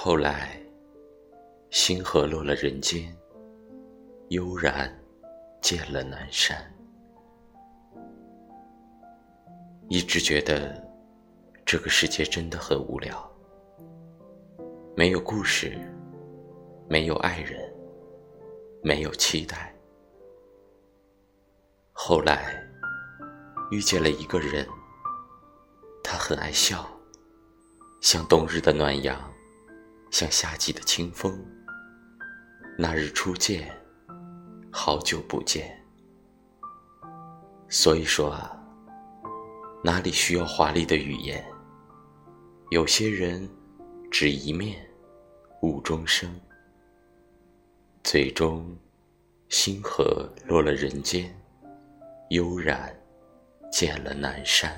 后来，星河落了人间，悠然见了南山。一直觉得这个世界真的很无聊，没有故事，没有爱人，没有期待。后来遇见了一个人，他很爱笑，像冬日的暖阳，像夏季的清风。那日初见，好久不见。所以说啊。哪里需要华丽的语言？有些人只一面，误终生。最终，星河落了人间，悠然见了南山。